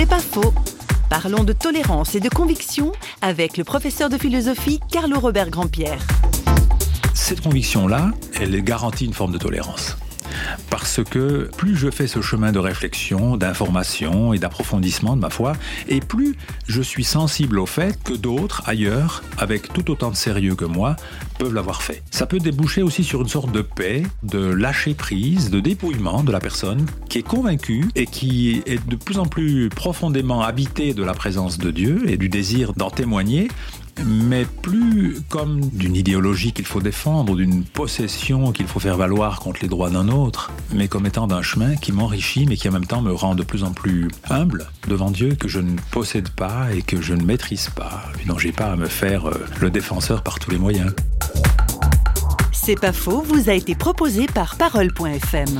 C'est pas faux. Parlons de tolérance et de conviction avec le professeur de philosophie Carlo Robert Grandpierre. Cette conviction-là, elle garantit une forme de tolérance. Parce que plus je fais ce chemin de réflexion, d'information et d'approfondissement de ma foi, et plus je suis sensible au fait que d'autres, ailleurs, avec tout autant de sérieux que moi, peuvent l'avoir fait. Ça peut déboucher aussi sur une sorte de paix, de lâcher prise, de dépouillement de la personne qui est convaincue et qui est de plus en plus profondément habitée de la présence de Dieu et du désir d'en témoigner mais plus comme d'une idéologie qu'il faut défendre, d'une possession qu'il faut faire valoir contre les droits d'un autre, mais comme étant d'un chemin qui m'enrichit, mais qui en même temps me rend de plus en plus humble devant Dieu, que je ne possède pas et que je ne maîtrise pas, et dont j'ai pas à me faire euh, le défenseur par tous les moyens. C'est pas faux, vous a été proposé par Parole.fm.